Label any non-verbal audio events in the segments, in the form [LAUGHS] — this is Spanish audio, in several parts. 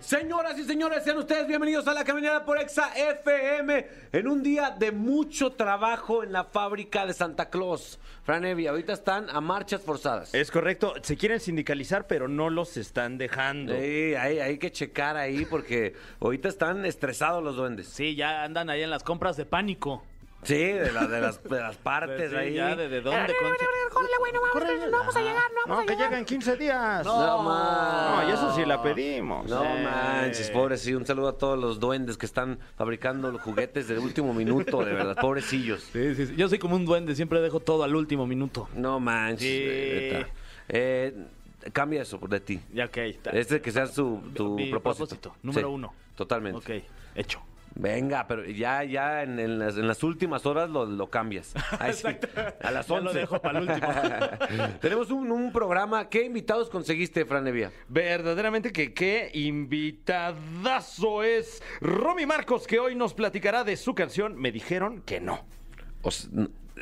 Señoras y señores, sean ustedes bienvenidos a la caminera por Exa FM en un día de mucho trabajo en la fábrica de Santa Claus. Fran Evia, ahorita están a marchas forzadas. Es correcto, se quieren sindicalizar, pero no los están dejando. Sí, hay, hay que checar ahí porque ahorita están estresados los duendes. Sí, ya andan ahí en las compras de pánico. Sí, de, la- de las, de las partes Sí, ahí. ya de, de dónde. no vamos a llegar, no que llegan 15 días. No, man. No, y eso sí la pedimos. No Eh, manches, pobre, sí. Un saludo a todos los duendes que están fabricando los juguetes de último minuto, de verdad, pobrecillos. Sí, sí, sí. Yo soy como un duende, siempre dejo todo al último minuto. No manches. Sí. Eh, cambia eso de ti. Ya, ok. está. Este que sea su, tu Mi propósito. propósito, número Sí, uno. Totalmente. Ok, hecho. Venga, pero ya, ya en, en las, en las últimas horas lo, lo cambias. Ahí sí, a las 11. Ya lo dejo para el último. [LAUGHS] Tenemos un, un programa. ¿Ququé invitados conseguiste, Fran Evia? Verdaderamente que qué invitadazo es Romy Marcos, que hoy nos platicará de su canción Me dijeron que no. O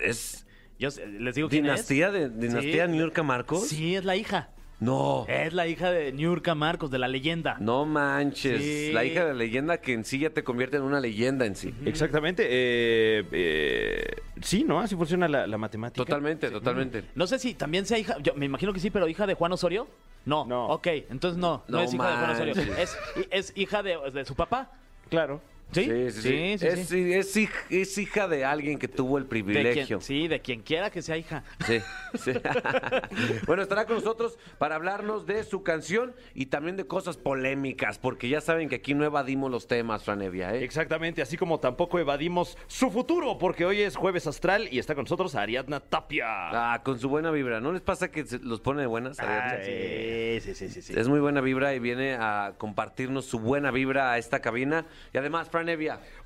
¿Es Yo les digo quién dinastía es. de dinastía Sí. Niurka Marcos? Sí, es la hija. No. Es la hija de Niurka Marcos, de la leyenda. No manches. Sí. La hija de la leyenda que en sí ya te convierte en una leyenda en sí. Exactamente. eh, eh, sí, ¿no? Así funciona la, la matemática. Totalmente, totalmente. No sé si también sea hija, yo me imagino que sí, pero hija de Juan Osorio. No, No. ok, entonces no, no, No es hija de Juan Osorio. Es, es hija de, de su papá. Claro. ¿Sí? Sí, sí, sí. sí, es, sí. es hij- es hija de alguien que tuvo el De privilegio. quien, sí, de quien quiera que sea hija. Sí, sí. [LAUGHS] bueno, estará con nosotros para hablarnos de su canción y también de cosas polémicas, porque ya saben que aquí no evadimos los temas, Franevia, ¿eh? Exactamente, así como tampoco evadimos su futuro, porque hoy es jueves astral y está con nosotros Ariadna Tapia. Ah, con su buena vibra. ¿No les pasa que se los pone de buenas? Ariadna? Ah, sí, sí, sí, sí, sí. Es muy buena vibra y viene a compartirnos su buena vibra a esta cabina. Y además,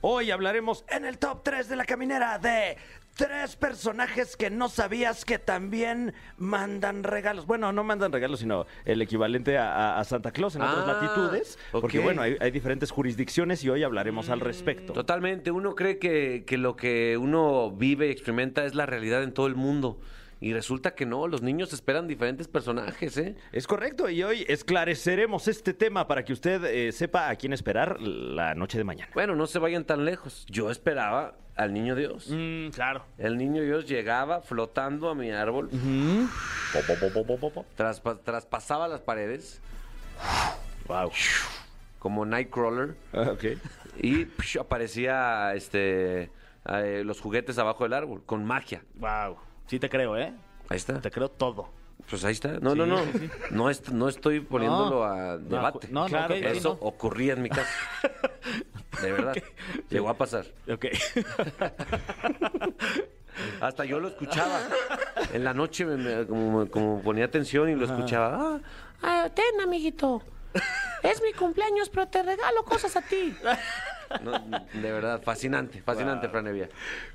Hoy hablaremos en el top 3 de la caminera de tres personajes que no sabías que también mandan regalos. Bueno, no mandan regalos, sino el equivalente a, a- a Santa Claus en otras Ah, latitudes. Porque ok. bueno, hay, hay diferentes jurisdicciones y hoy hablaremos al respecto. Totalmente, uno cree que, que lo que uno vive y experimenta es la realidad en todo el mundo. Y resulta que no, los niños esperan diferentes personajes, ¿eh? Es correcto, y hoy esclareceremos este tema para que usted eh, sepa a quién esperar la noche de mañana. Bueno, no se vayan tan lejos. Yo esperaba al niño Dios. Mm, claro. El niño Dios llegaba flotando a mi árbol. Traspa- traspasaba las paredes Wow. como Nightcrawler ok. y psh, aparecía este eh, los juguetes abajo del árbol con magia. Wow. Sí te creo, ¿eh? Ahí está. Te creo todo. Pues ahí está. No, no, no. No, est- no estoy poniéndolo No. a debate. No, no, Claro, ok, sí, Eso no. ocurría en mi casa. [LAUGHS] De verdad. Llegó a pasar. Ok. [LAUGHS] Hasta yo lo escuchaba. En la noche me- me- como, como ponía atención y lo escuchaba. Ah, Ah, ten, amiguito. Es mi cumpleaños, pero te regalo cosas a ti. No, de verdad, fascinante, fascinante, Fran Evia.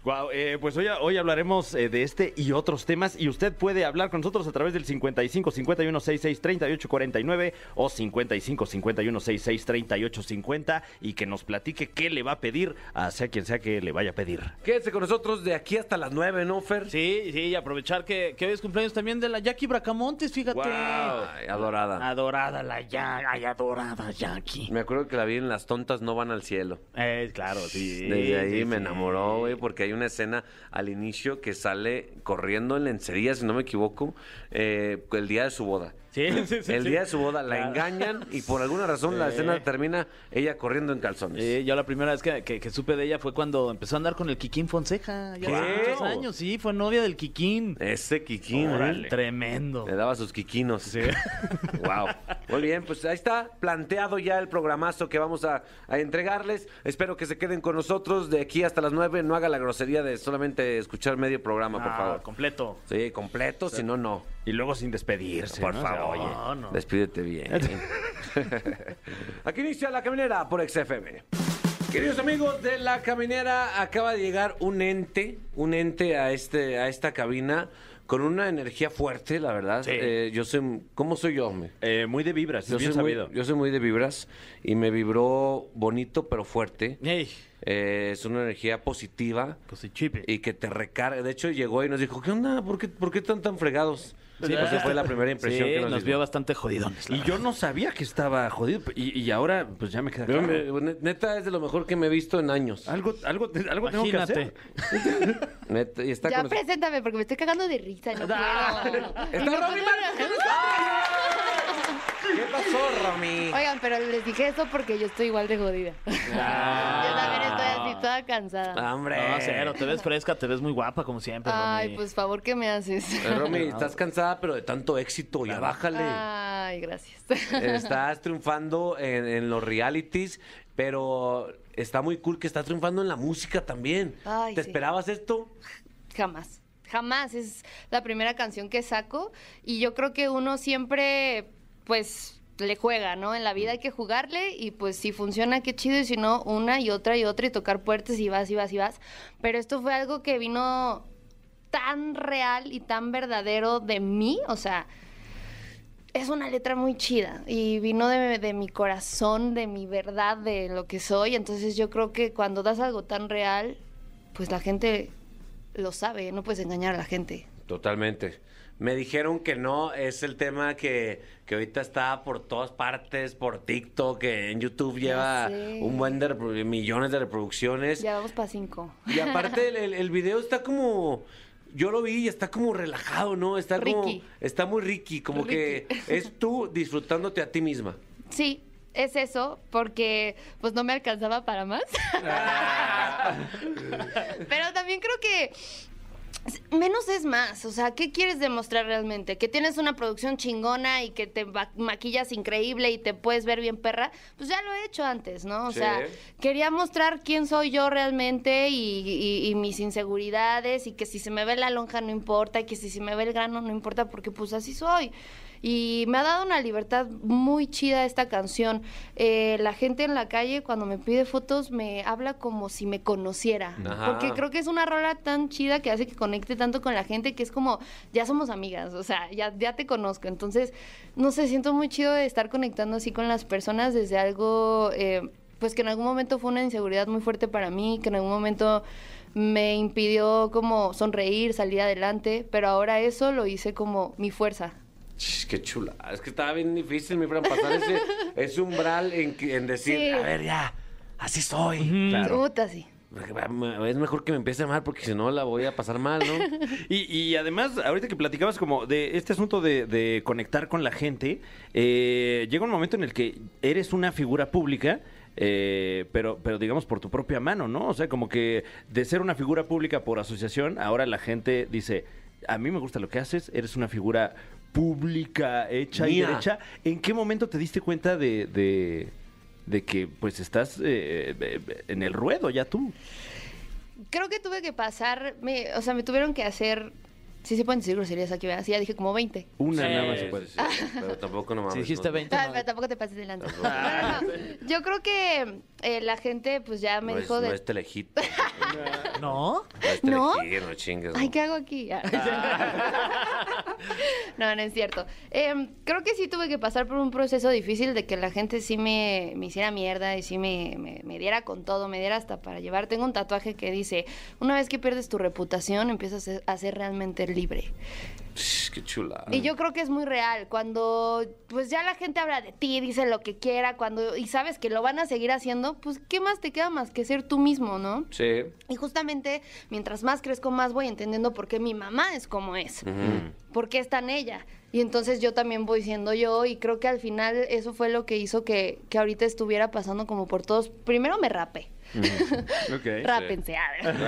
Wow, pues hoy, hoy hablaremos eh, de este y otros temas y usted puede hablar con nosotros a través del 55 51 66 38 49 o 55 51 66 38 50 y que nos platique qué le va a pedir a sea quien sea que le vaya a pedir. Quédese con nosotros de aquí hasta las nueve, ¿no, Fer? Sí, sí, y aprovechar que, que hoy es cumpleaños también de la Jackie Bracamontes, fíjate. Ay, adorada. Adorada la Jackie, ay, adorada Jackie. Me acuerdo que la vi en Las Tontas No Van al Cielo. Eh, claro, sí. Desde ahí sí, me sí. enamoró, güey, porque hay una escena al inicio que sale corriendo en lencería, si no me equivoco, eh, el día de su boda. Sí, sí, sí. el día de su boda la Claro. engañan y por alguna razón la escena termina ella corriendo en calzones. Sí, yo la primera vez que, que- que supe de ella fue cuando empezó a andar con el Kikín Fonseca. Ya ¿Qué? hace muchos años, sí, fue novia del Kikín. Ese Kikín. Órale. Tremendo. Le daba sus quiquinos. Sí. [LAUGHS] wow. Muy bien, pues ahí está planteado ya el programazo que vamos a, a entregarles. Espero que se queden con nosotros de aquí hasta las 9. No haga la grosería de solamente escuchar medio programa, por Ah, favor. completo. Sí, completo, si no, no. Y luego sin despedirse. Por ¿no? O sea, favor. oye. No, no. Despídete bien. [LAUGHS] Aquí inicia la caminera por XFM. Queridos amigos de la caminera, acaba de llegar un ente, un ente a este, a esta cabina con una energía fuerte, la verdad. Sí. Eh, yo soy, ¿cómo soy yo, hombre? Eh, muy de vibras, Yo es bien soy, muy, sabido. yo soy muy de vibras y me vibró bonito pero fuerte. Ey, Eh, es una energía positiva pues sí, chipe. y que te recarga. De hecho, llegó y nos dijo, ¿qué onda? ¿Por qué, por qué están tan fregados? Sí, porque fue la primera impresión Sí, que nos, nos vio bastante jodidones. Y yo no sabía que estaba jodido y, y ahora pues ya me queda claro. me- neta, es de lo mejor que me he visto en años. Algo, algo, algo tengo que hacer. [LAUGHS] Neta, y está Ya con- preséntame porque me estoy cagando de risa, no puedo. [LAUGHS] ¡Está Y ¿Qué pasó, Romy? Oigan, pero les dije eso porque yo estoy igual de jodida. Ah. [LAUGHS] Yo también estoy así toda cansada. ¡Hombre! No, cero, te ves fresca, te ves muy guapa como siempre. Ay, Romy. pues favor, ¿qué me haces? Eh, Romy, estás cansada, pero de tanto éxito, ya bájale. Ay, gracias. Estás [LAUGHS] triunfando en, en los realities, pero está muy cool que estás triunfando en la música también. Ay, ¿Te sí. esperabas esto? Jamás. Jamás. Es la primera canción que saco y yo creo que uno siempre, pues, le juega, ¿no? En la vida hay que jugarle y pues si funciona, qué chido, y si no, una y otra y otra y tocar puertas y vas y vas y vas. Pero esto fue algo que vino tan real y tan verdadero de mí, o sea, es una letra muy chida y vino de, mi corazón, de mi verdad, de lo que soy. Entonces yo creo que cuando das algo tan real, pues la gente lo sabe, no puedes engañar a la gente. Totalmente. Me dijeron que no, es el tema que, que ahorita está por todas partes, por TikTok, que en YouTube lleva un buen de millones de reproducciones. Ya vamos para cinco. Y aparte [LAUGHS] el, el- el video está como, yo lo vi y está como relajado, ¿no? Está como, Ricky. está muy Ricky, como que [LAUGHS] es tú disfrutándote a ti misma. Sí, es eso, porque pues no me alcanzaba para más. [LAUGHS] Pero también creo que menos es más. O sea, ¿qué quieres demostrar realmente? Que tienes una producción chingona y que te ma- maquillas increíble y te puedes ver bien perra. Pues ya lo he hecho antes, ¿no? O Sí. sea, quería mostrar quién soy yo realmente y, y- y mis inseguridades y que si se me ve la lonja no importa y que si se me ve el grano no importa porque pues así soy. Y me ha dado una libertad muy chida esta canción. Eh, la gente en la calle cuando me pide fotos me habla como si me conociera. Ajá. Porque creo que es una rola tan chida que hace que conecte tanto con la gente que es como, ya somos amigas, o sea, ya, ya te conozco. Entonces, no sé, siento muy chido de estar conectando así con las personas desde algo, eh, pues que en algún momento fue una inseguridad muy fuerte para mí, que en algún momento me impidió como sonreír, salir adelante, pero ahora eso lo hice como mi fuerza. Qué chula. Es que estaba bien difícil, mi Fran, pasar ese, [LAUGHS] ese umbral en, que- en decir, Sí. a ver, ya, así soy. Puta, sí. Es mejor que me empiece mal porque si no la voy a pasar mal, ¿no? [LAUGHS] Y, y además, ahorita que platicabas como de este asunto de, de conectar con la gente, eh, llega un momento en el que eres una figura pública. eh, pero, pero digamos por tu propia mano, ¿no? O sea, como que de ser una figura pública por asociación, ahora la gente dice, a mí me gusta lo que haces, eres una figura pública, hecha y derecha. ¿En qué momento te diste cuenta de, de, de que pues estás eh, eh, en el ruedo ya tú? Creo que tuve que pasar, me- o sea, me tuvieron que hacer, sí se pueden decir groserías aquí, ¿verdad? Sí, ya dije como 20. Una Sí, nada más se puede. sí, sí, pero tampoco no mames. Si dijiste no. 20. Ah, no. pero tampoco te pases de lanza. No, no, no. Yo creo que eh, la gente pues ya me No dijo es, de... no es telehit. ¿No? No es ¿No? chingues. Ay, no. ¿qué hago aquí? [LAUGHS] no, no es cierto. Em, creo que sí tuve que pasar por un proceso difícil de que la gente sí me, me hiciera mierda y sí me, me- me diera con todo, me diera hasta para llevar. Tengo un tatuaje que dice, una vez que pierdes tu reputación, empiezas a ser realmente libre. Qué chula. Y yo creo que es muy real. Cuando pues ya la gente habla de ti, dice lo que quiera, cuando y sabes que lo van a seguir haciendo, pues ¿qué más te queda más que ser tú mismo, no? Sí. Y justamente mientras más crezco, más voy entendiendo por qué mi mamá es como es, por qué es tan ella. Y entonces yo también voy siendo yo y creo que al final eso fue lo que hizo que, que ahorita estuviera pasando como por todos. Primero me rapé. [LAUGHS] Ok. Rápense, a ver.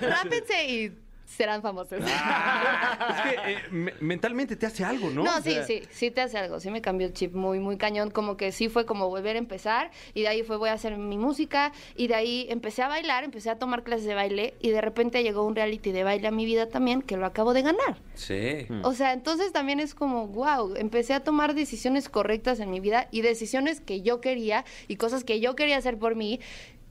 Rápense y serán famosos. Es que eh, me- mentalmente te hace algo, ¿no? No, O sí, sea, sí, sí te hace algo, sí me cambió el chip muy, muy cañón, como que sí fue como volver a empezar y de ahí fue voy a hacer mi música y de ahí empecé a bailar, empecé a tomar clases de baile y de repente llegó un reality de baile a mi vida también que lo acabo de ganar. Sí. O sea, entonces también es como, wow, empecé a tomar decisiones correctas en mi vida y decisiones que yo quería y cosas que yo quería hacer por mí.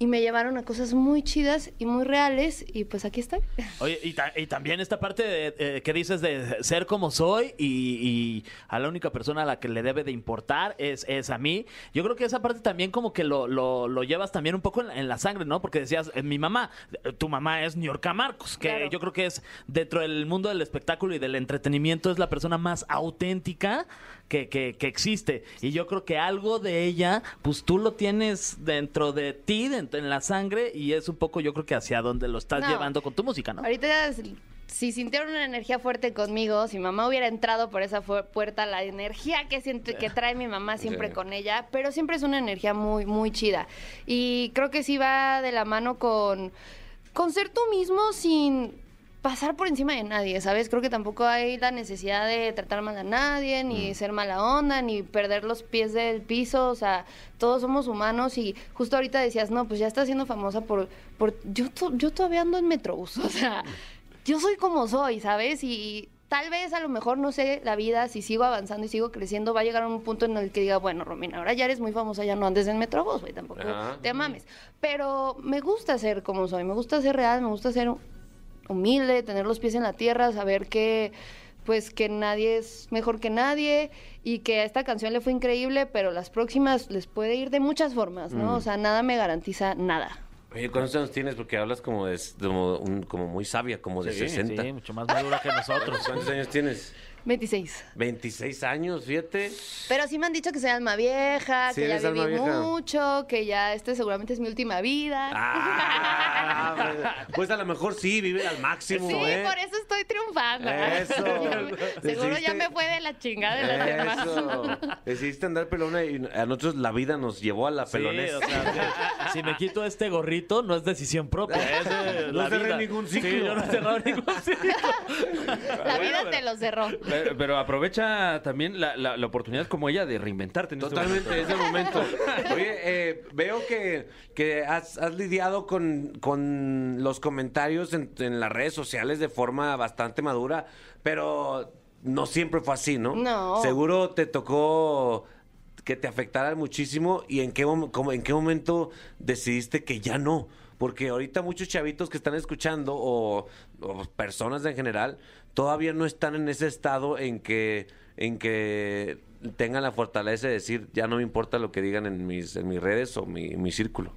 Y me llevaron a cosas muy chidas y muy reales y pues aquí estoy. Oye, y, ta- y también esta parte de, eh, que dices de ser como soy y, y a la única persona a la que le debe de importar es, es a mí. Yo creo que esa parte también como que lo, lo, lo llevas también un poco en la, en la sangre, ¿no? Porque decías, eh, mi mamá, eh, tu mamá es New York Marcos, que Claro. yo creo que es dentro del mundo del espectáculo y del entretenimiento es la persona más auténtica que, que, que existe. Y yo creo que algo de ella, pues tú lo tienes dentro de ti, dentro, en la sangre, y es un poco yo creo que hacia donde lo estás No. llevando con tu música, ¿no? Ahorita, si sintieron una energía fuerte conmigo, si mamá hubiera entrado por esa puerta, la energía que, siente, que [LAUGHS] trae mi mamá siempre con ella, pero siempre es una energía muy, muy chida. Y creo que sí va de la mano con, con ser tú mismo sin pasar por encima de nadie, ¿sabes? Creo que tampoco hay la necesidad de tratar mal a nadie, ni ser mala onda, ni perder los pies del piso, o sea, todos somos humanos y justo ahorita decías, no, pues ya estás siendo famosa por... por yo, to- yo todavía ando en Metrobús, [LAUGHS] o sea, yo soy como soy, ¿sabes? Y tal vez a lo mejor, no sé, la vida, si sigo avanzando y sigo creciendo, va a llegar a un punto en el que diga, bueno, Romina, ahora ya eres muy famosa, ya no andes en Metrobús, güey, tampoco Ajá. te mames. Pero me gusta ser como soy, me gusta ser real, me gusta ser humilde, tener los pies en la tierra, saber que pues que nadie es mejor que nadie y que a esta canción le fue increíble, pero las próximas les puede ir de muchas formas, ¿no? O sea, nada me garantiza nada. Oye, ¿cuántos años tienes? Porque hablas como de como, un- como muy sabia, como de Sí, 60. sí, mucho más madura que nosotros. ¿Cuántos años tienes? 26. 26 años, fíjate. Pero sí me han dicho que soy alma vieja, Sí, que ya viví vieja. mucho, que ya este seguramente es mi última vida. Ah, [LAUGHS] pues, pues a lo mejor sí, vive al máximo, sí, ¿eh? por eso estoy triunfando. Eso. [LAUGHS] Seguro ya me fue de la chingada de las demás. Eso. Decidiste andar pelona y a nosotros la vida nos llevó a la Sí, pelonés. o sea, si, me quito este gorrito, no es decisión propia. [LAUGHS] Es de No la cerré vida. ningún Sí, ciclo. yo no he cerrado ningún ciclo. [LAUGHS] La vida te lo cerró. Pero, pero aprovecha también la, la- la oportunidad como ella de reinventarte. En este Totalmente, momento. es el momento. [LAUGHS] Oye, eh, veo que, que has, has lidiado con, con los comentarios en, en las redes sociales de forma bastante madura, pero no siempre fue así, ¿no? No. Seguro te tocó que te afectara muchísimo y en qué, como- en qué momento decidiste que ya no. Porque ahorita muchos chavitos que están escuchando o, o personas en general todavía no están en ese estado en que, en que tengan la fortaleza de decir ya no me importa lo que digan en mis, en mis redes o mi, mi círculo.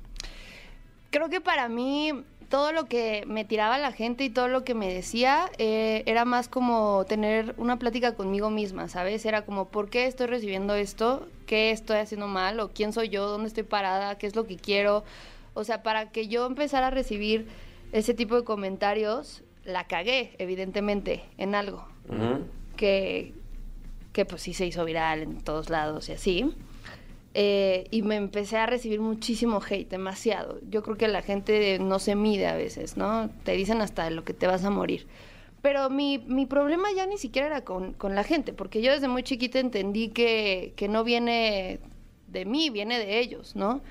Creo que para mí todo lo que me tiraba la gente y todo lo que me decía eh, era más como tener una plática conmigo misma, ¿sabes? Era como, ¿por qué estoy recibiendo esto? ¿Qué estoy haciendo mal? ¿O quién soy yo? ¿Dónde estoy parada? ¿Qué es lo que quiero? O sea, para que yo empezara a recibir ese tipo de comentarios, la cagué, evidentemente, en algo que, que pues sí se hizo viral en todos lados y así. Eh, y me empecé a recibir muchísimo hate, demasiado. Yo creo que la gente no se mide a veces, ¿no? Te dicen hasta lo que te vas a morir. Pero mi, mi problema ya ni siquiera era con, con la gente, porque yo desde muy chiquita entendí que, que no viene de mí, viene de ellos, ¿no?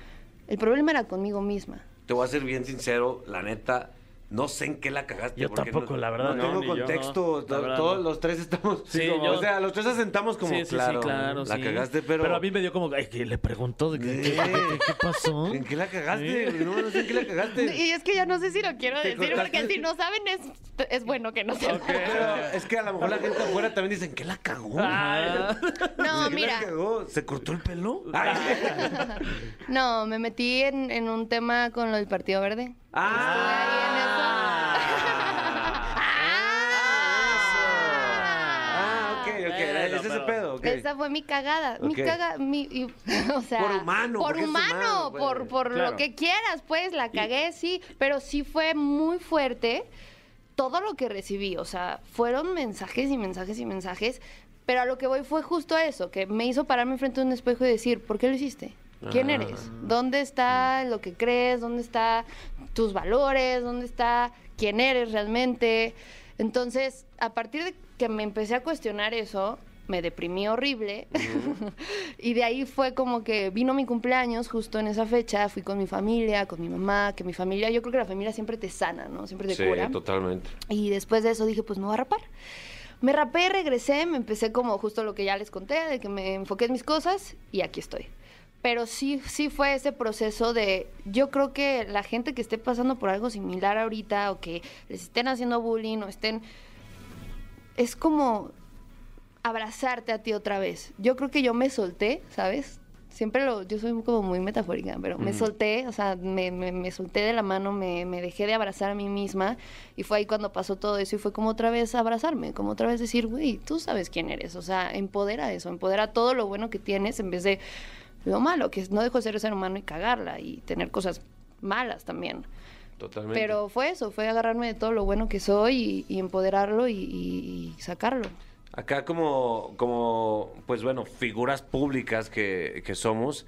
El problema era conmigo misma. Te voy a ser bien sincero, la neta, no sé en qué la cagaste. Yo tampoco, no- la verdad, No, no, tengo yo, contexto. no. Verdad, todos no. los tres estamos. Sí, como- yo- O sea, los tres asentamos como, Sí, sí, claro, sí, claro. la sí. cagaste, pero. a mí me dio como, ay, que le preguntó de qué, Eh. qué- qué- qué pasó. ¿En qué la cagaste? No, no sé en qué la cagaste. Y es que ya no sé si lo quiero decir, porque si no saben es, es bueno que no sepan. Pero es que a lo mejor la gente afuera también dice, ¿en qué la cagó? Ah. [LAUGHS] No, ¿En qué mira. la cagó? ¿Se cortó el pelo? [LAUGHS] No, me metí en, en un tema con lo del Partido Verde. Ah, ok, ok. Bueno, ese es el pedo. ok. Esa fue mi cagada. Mi Ok. caga, mi, y- [LAUGHS] o sea, Por humano, Por porque es humano, humano, pues. por, por Claro. lo que quieras, pues, la cagué, sí. Pero sí fue muy fuerte todo lo que recibí. O sea, fueron mensajes y mensajes y mensajes. Pero a lo que voy fue justo eso, que me hizo pararme frente a un espejo y decir, ¿por qué lo hiciste? ¿Quién eres? ¿Dónde está lo que crees? ¿Dónde está tus valores? ¿Dónde está quién eres realmente? Entonces, a partir de que me empecé a cuestionar eso, me deprimí horrible. [LAUGHS] y de ahí fue como que vino mi cumpleaños justo en esa fecha, fui con mi familia, con mi mamá, que mi familia, yo creo que la familia siempre te sana, ¿no? Siempre te Sí, cura. totalmente. Y después de eso dije, pues me voy a rapar. Me rapé, regresé, me empecé como justo lo que ya les conté, de que me enfoqué en mis cosas y aquí estoy. Pero sí, sí fue ese proceso de, yo creo que la gente que esté pasando por algo similar ahorita o que les estén haciendo bullying o estén, es como abrazarte a ti otra vez. Yo creo que yo me solté, ¿sabes? Siempre lo, yo soy como muy metafórica, pero me solté, o sea, me, me- me solté de la mano, me, me dejé de abrazar a mí misma y fue ahí cuando pasó todo eso y fue como otra vez abrazarme, como otra vez decir, güey, tú sabes quién eres, o sea, empodera eso, empodera todo lo bueno que tienes en vez de lo malo, que no dejo de ser ser humano y cagarla y tener cosas malas también. Totalmente. Pero fue eso, fue agarrarme de todo lo bueno que soy y, y empoderarlo y, y- y sacarlo. Acá como, como, pues bueno, figuras públicas que, que somos,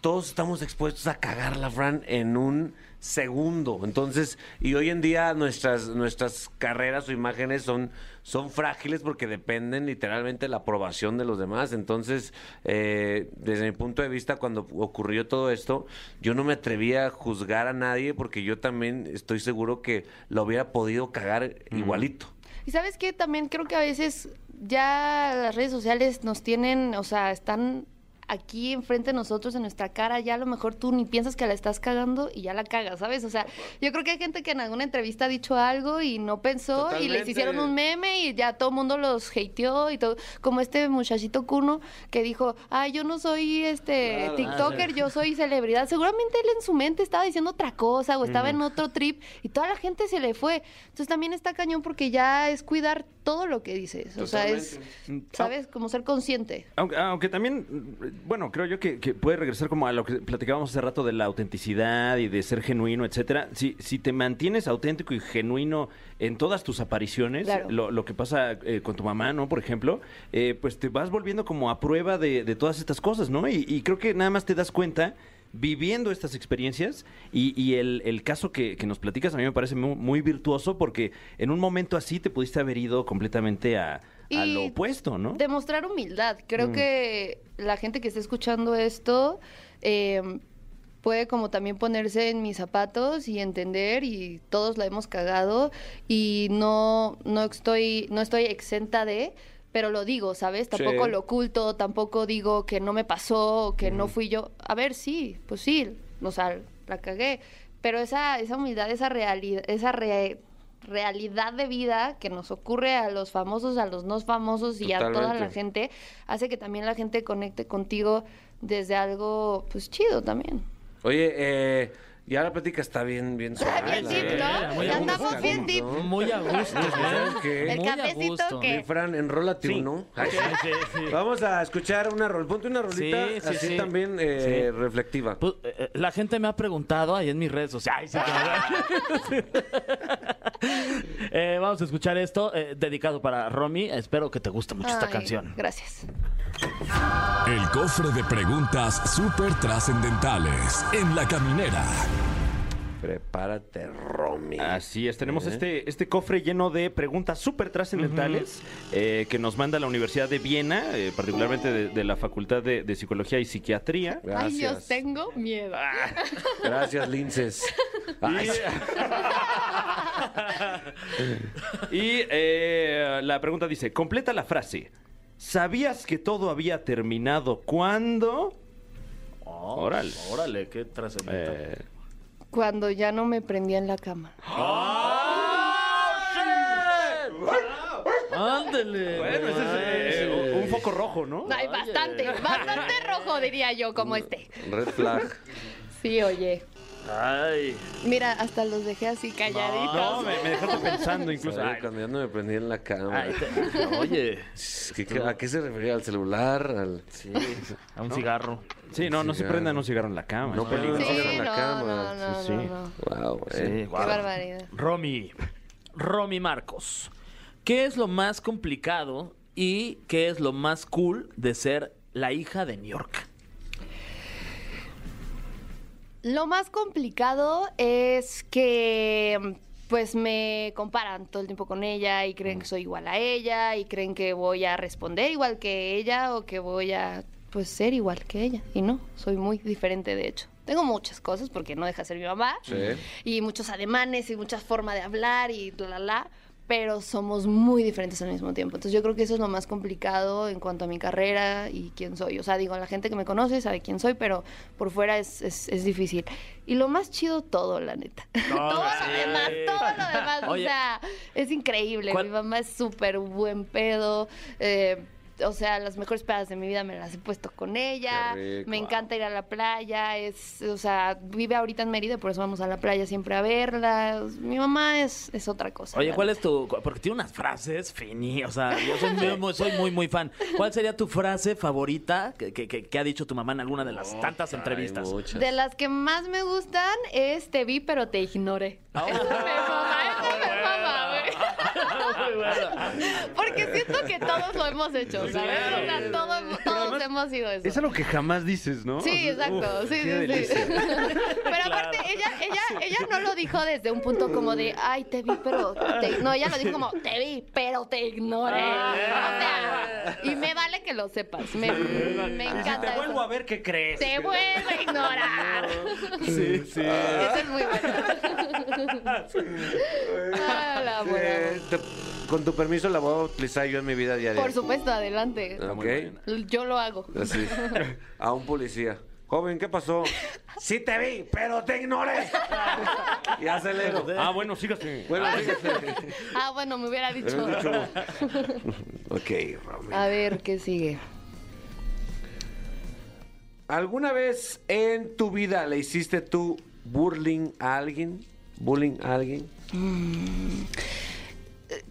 todos estamos expuestos a cagarla, Fran, en un segundo. Entonces, y hoy en día nuestras, nuestras carreras o imágenes son, son frágiles porque dependen literalmente de la aprobación de los demás. Entonces, eh, desde mi punto de vista, cuando ocurrió todo esto, yo no me atrevía a juzgar a nadie porque yo también estoy seguro que lo hubiera podido cagar igualito. Y sabes qué, también creo que a veces ya las redes sociales nos tienen, o sea, están aquí enfrente de nosotros, en nuestra cara, ya a lo mejor tú ni piensas que la estás cagando y ya la cagas, ¿sabes? O sea, yo creo que hay gente que en alguna entrevista ha dicho algo y no pensó y les hicieron un meme y ya todo el mundo los hateó y todo, como este muchachito Cuno que dijo, ay, yo no soy este Claro. TikToker, yo [LAUGHS] soy celebridad. Seguramente él en su mente estaba diciendo otra cosa o estaba en otro trip y toda la gente se le fue. Entonces también está cañón porque ya es cuidar todo lo que dices. O sea, es, ¿sabes? Como ser consciente. Aunque, aunque también, mm, bueno, creo yo que, que puede regresar como a lo que platicábamos hace rato de la autenticidad y de ser genuino, etcétera. Si, si te mantienes auténtico y genuino en todas tus apariciones, Claro. lo, lo que pasa eh, con tu mamá, ¿no? Por ejemplo, eh, pues te vas volviendo como a prueba de, de todas estas cosas, ¿no? Y, y creo que nada más te das cuenta viviendo estas experiencias y, y el, el caso que, que nos platicas a mí me parece muy, muy virtuoso porque en un momento así te pudiste haber ido completamente a, lo opuesto, ¿no? Demostrar humildad. Creo Mm. que la gente que esté escuchando esto eh, puede como también ponerse en mis zapatos y entender y todos la hemos cagado y no, no estoy, no estoy exenta de pero lo digo, ¿sabes? Tampoco Sí. lo oculto, tampoco digo que no me pasó, que no fui yo. A ver, sí, pues sí, o sea, la cagué. Pero esa, esa humildad, esa realidad, esa re- realidad de vida que nos ocurre a los famosos, a los no famosos y a toda la gente, hace que también la gente conecte contigo desde algo, pues chido también. Oye, eh, ya la plática está bien, bien suave. bien verdad. ¿no? muy Ya a gusto, andamos bien ¿no? deep. Muy a gusto. El cafecito que- Fran, enrólate uno. Ay, sí. Sí, sí. Vamos a escuchar una rol. Ponte una rolita Sí, sí, así sí. también eh, reflectiva. Pues, eh, eh, la gente me ha preguntado ahí en mis redes sociales. [LAUGHS] Eh, vamos a escuchar esto eh, dedicado para Romy. Espero que te guste mucho esta canción. Gracias. El cofre de preguntas súper trascendentales en la caminera. Prepárate, Romy. Así es, tenemos ¿Eh? este, este cofre lleno de preguntas súper trascendentales eh, que nos manda la Universidad de Viena, eh, particularmente de, de la Facultad de, de Psicología y Psiquiatría. Ay, yo Gracias. tengo miedo. Gracias, Linces. Ay, [LAUGHS] Y eh, la pregunta dice, completa la frase. ¿Sabías que todo había terminado cuando? Órale. Órale, qué trascendental. Eh, Cuando ya no me prendía en la cama. Ándele. bueno, ese es eh, un foco rojo, ¿no? Ay, bastante, bastante rojo diría yo, como este. Red flag. Sí, oye. Ay. Mira, hasta los dejé así calladitos. No, me, me dejaste pensando incluso. Ay, cuando ya no me prendí en la cama. Ay, te- oye, ¿Qué- qué- ¿A qué se refería? ¿Al celular? Al... sí, [LAUGHS] a un cigarro. sí, no, no se prendan un cigarro en la cama. No un Sí, cigarro en la no, cama. no, no, Sí, sí. no, no. Wow, Sí, eh. Qué barbaridad. Romy, Romy Marcos, ¿qué es lo más complicado y qué es lo más cool de ser la hija de New York? Lo más complicado es que pues me comparan todo el tiempo con ella y creen que soy igual a ella y creen que voy a responder igual que ella o que voy a pues ser igual que ella y no, soy muy diferente de hecho. Tengo muchas cosas porque no deja de ser mi mamá Sí. y muchas ademanes y muchas formas de hablar y la la la, pero somos muy diferentes al mismo tiempo. Entonces yo creo que eso es lo más complicado en cuanto a mi carrera y quién soy. O sea, digo, la gente que me conoce sabe quién soy, pero por fuera es, es, es difícil. Y lo más chido, todo, la neta. [LAUGHS] todo lo demás, todo lo demás. Oye. O sea, es increíble. ¿Cuál- Mi mamá es súper buen pedo. eh, o sea, las mejores pedas de mi vida me las he puesto con ella. Rico. Me encanta ir a la playa. Es, o sea, vive ahorita en Mérida, por eso vamos a la playa siempre a verla. Mi mamá es, es otra cosa. Oye, ¿cuál es tu...? Porque tiene unas frases, Fini, o sea, yo soy [LAUGHS] muy, muy- soy muy, muy fan. ¿Cuál sería tu frase favorita que, que- que- que ha dicho tu mamá en alguna de las tantas entrevistas? De las que más me gustan es te vi pero te ignoré. [LAUGHS] Esa me mama, esa me mama, güey. [LAUGHS] Porque siento que todos lo hemos hecho, ¿sabes? O sea, todo- todos hemos sido eso. Es algo que jamás dices, ¿no? Sí, exacto, Uf, sí, sí, sí. [LAUGHS] Pero aparte, ella, ella, ella no lo dijo desde un punto como de, ay, te vi, pero te... No, ella lo dijo como, te vi, pero te ignoré. Ah. O sea, y me vale que lo sepas. Me, me encanta Te vuelvo eso. a ver qué crees. Te vuelvo a ignorar. Sí, sí. Esa es muy buena. Ah, la te- con tu permiso la voy a utilizar yo en mi vida diaria. Por supuesto, adelante. ¿Ok? Yo lo hago. Así. [LAUGHS] A un policía. Joven, ¿qué pasó? Sí te vi, pero te ignoré. [LAUGHS] y acelero. Ah, bueno, sígase. Bueno, fíjate. [LAUGHS] Ah, bueno, me hubiera dicho. Ok, Romy. A ver, ¿qué sigue? ¿Alguna vez en tu vida le hiciste tú bullying a alguien? ¿Bullying a alguien?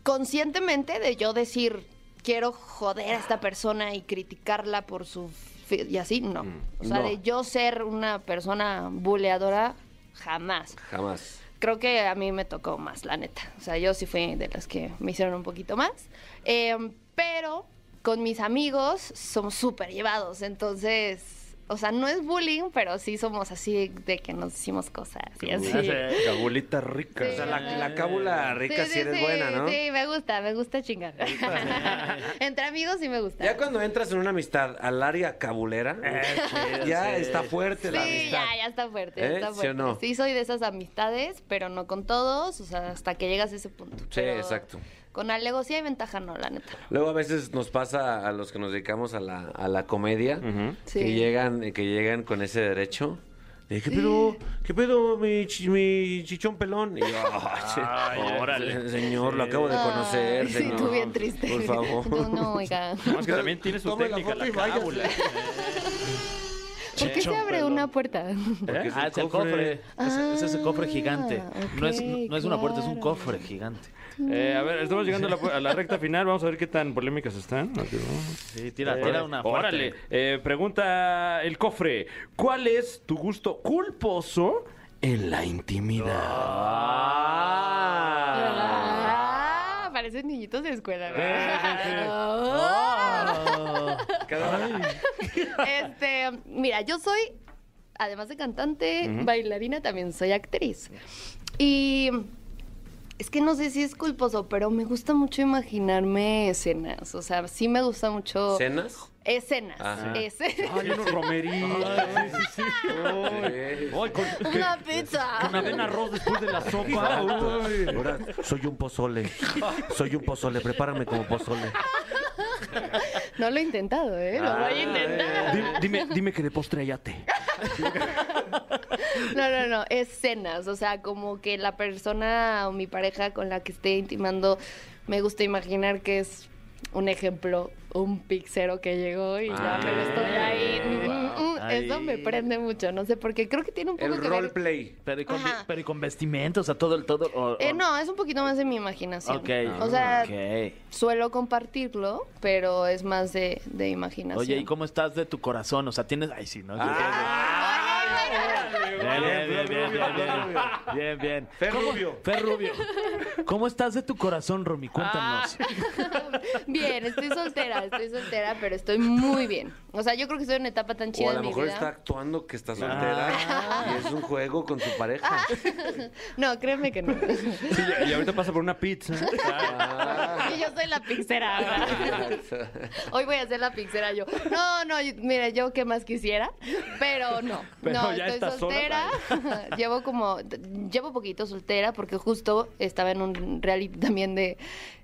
Conscientemente de yo decir, quiero joder a esta persona y criticarla por su... Y así, no. O sea, no. de yo ser una persona buleadora, jamás. Jamás. Creo que a mí me tocó más, la neta. O sea, yo sí fui de las que me hicieron un poquito más. Eh, pero con mis amigos somos súper llevados. Entonces, o sea, no es bullying, pero sí somos así de que nos hicimos cosas y así. Abuelita rica. Sí. O sea, la, la cábula rica sí, eres buena, ¿no? Sí, me gusta, me gusta chingar. [LAUGHS] Entre amigos sí me gusta. Ya cuando entras en una amistad al área cabulera, ya está fuerte la Sí, amistad. ya, ya está fuerte, ¿Eh? está ¿Sí o fuerte. no? Sí, soy de esas amistades, pero no con todos, o sea, hasta que llegas a ese punto. Sí, Pero exacto. Con Alego sí hay ventaja, no, la neta. Luego a veces nos pasa a los que nos dedicamos a la, a la comedia, Sí. que llegan, que llegan con ese derecho. De, ¿Qué pedo? ¿Qué pedo, mi, chi- mi chichón pelón? Y yo, "Ay, [LAUGHS] se- órale. Señor, lo acabo de conocer, Ay, sí, tú bien triste. Por favor. No, no, oiga. Más que también tiene su Tome la técnica la váyase. cábula. [LAUGHS] ¿Por qué se abre una puerta? Ah, es el cofre. Ese, ese es el cofre gigante. no, es, no es una puerta, es un cofre gigante. Eh, a ver, estamos llegando a la, pu- a la recta final. Vamos a ver qué tan polémicas están. Sí, tira, Eh, tira una fuerte. Órale. Eh, pregunta el cofre. ¿Cuál es tu gusto culposo en la intimidad? Ah, parecen niñitos de escuela. Ah. Este, mira, yo soy, además de cantante, bailarina, también soy actriz. Y es que no sé si es culposo, pero me gusta mucho imaginarme escenas. O sea, sí me gusta mucho. ¿Cenas? Escenas. Ajá. escenas. Ay, unos romeritos. Sí, sí, sí. Ay, con, que- Una pizza. que me den arroz después de la sopa. Uy. Ahora, soy un pozole. Soy un pozole. Prepárame como pozole. No lo he intentado, ¿eh? Lo voy a intentar. Dime, dime, dime que de postre hay ate. No, no, no, escenas, o sea, como que la persona o mi pareja con la que esté intimando, me gusta imaginar que es un ejemplo, un pixero que llegó y ya me lo estoy ahí. Mm, mm, Ay. Eso me prende mucho, no sé, porque creo que tiene un poco El que ver. roleplay. Pero y con, pero y con vestimenta, o sea, todo el todo. o- Eh, no, es un poquito más de mi imaginación. Ok. O sea, Ok. suelo compartirlo, pero es más de, de imaginación. Oye, ¿y cómo estás de tu corazón? O sea, tienes. Ay, sí, ¿no? Bien, bien, bien, bien, bien, bien, bien. Fer Rubio. Fer Rubio. ¿Cómo estás de tu corazón, Romy? Cuéntanos. [LAUGHS] Bien, estoy soltera, estoy soltera, pero estoy muy bien. O sea, yo creo que estoy en una etapa tan O chida a lo mi mejor vida. está actuando que está soltera y es un juego con su pareja. [LAUGHS] No, créeme que no. Sí, y ahorita pasa por una pizza. [LAUGHS] Ah, Y yo soy la pixera. ¿verdad? Hoy voy a ser la pixera yo. No, no, yo- mira, yo qué más quisiera, pero no. Pero no, ya estoy estás soltera. [LAUGHS] llevo como, llevo poquito soltera porque justo estaba en un reality también de,